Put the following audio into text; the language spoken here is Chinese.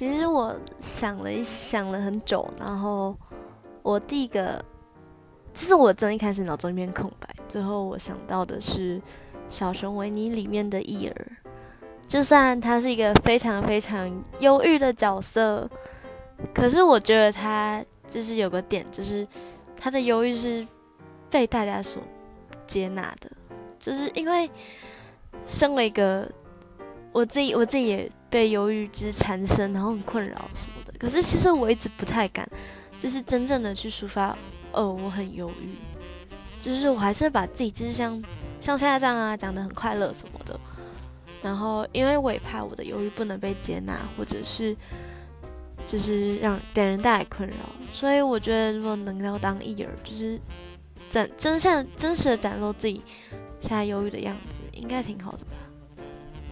其实我想了一想了很久，然后我第一个，其实我真一开始脑中一片空白，最后我想到的是《小熊维尼》里面的伊尔，就算他是一个非常非常忧郁的角色，可是我觉得他就是有个点，就是他的忧郁是被大家所接纳的，就是因为身为一个。我自己我自己也被忧郁之缠身，然后很困扰什么的。可是其实我一直不太敢，就是真正的去抒发，哦，我很忧郁。就是我还是把自己就是像像现在这样啊，讲的很快乐什么的。然后因为我也怕我的忧郁不能被接纳，或者是就是让给人带来困扰，所以我觉得如果能够当艺人，就是展真相真实的展露自己现在忧郁的样子，应该挺好的吧。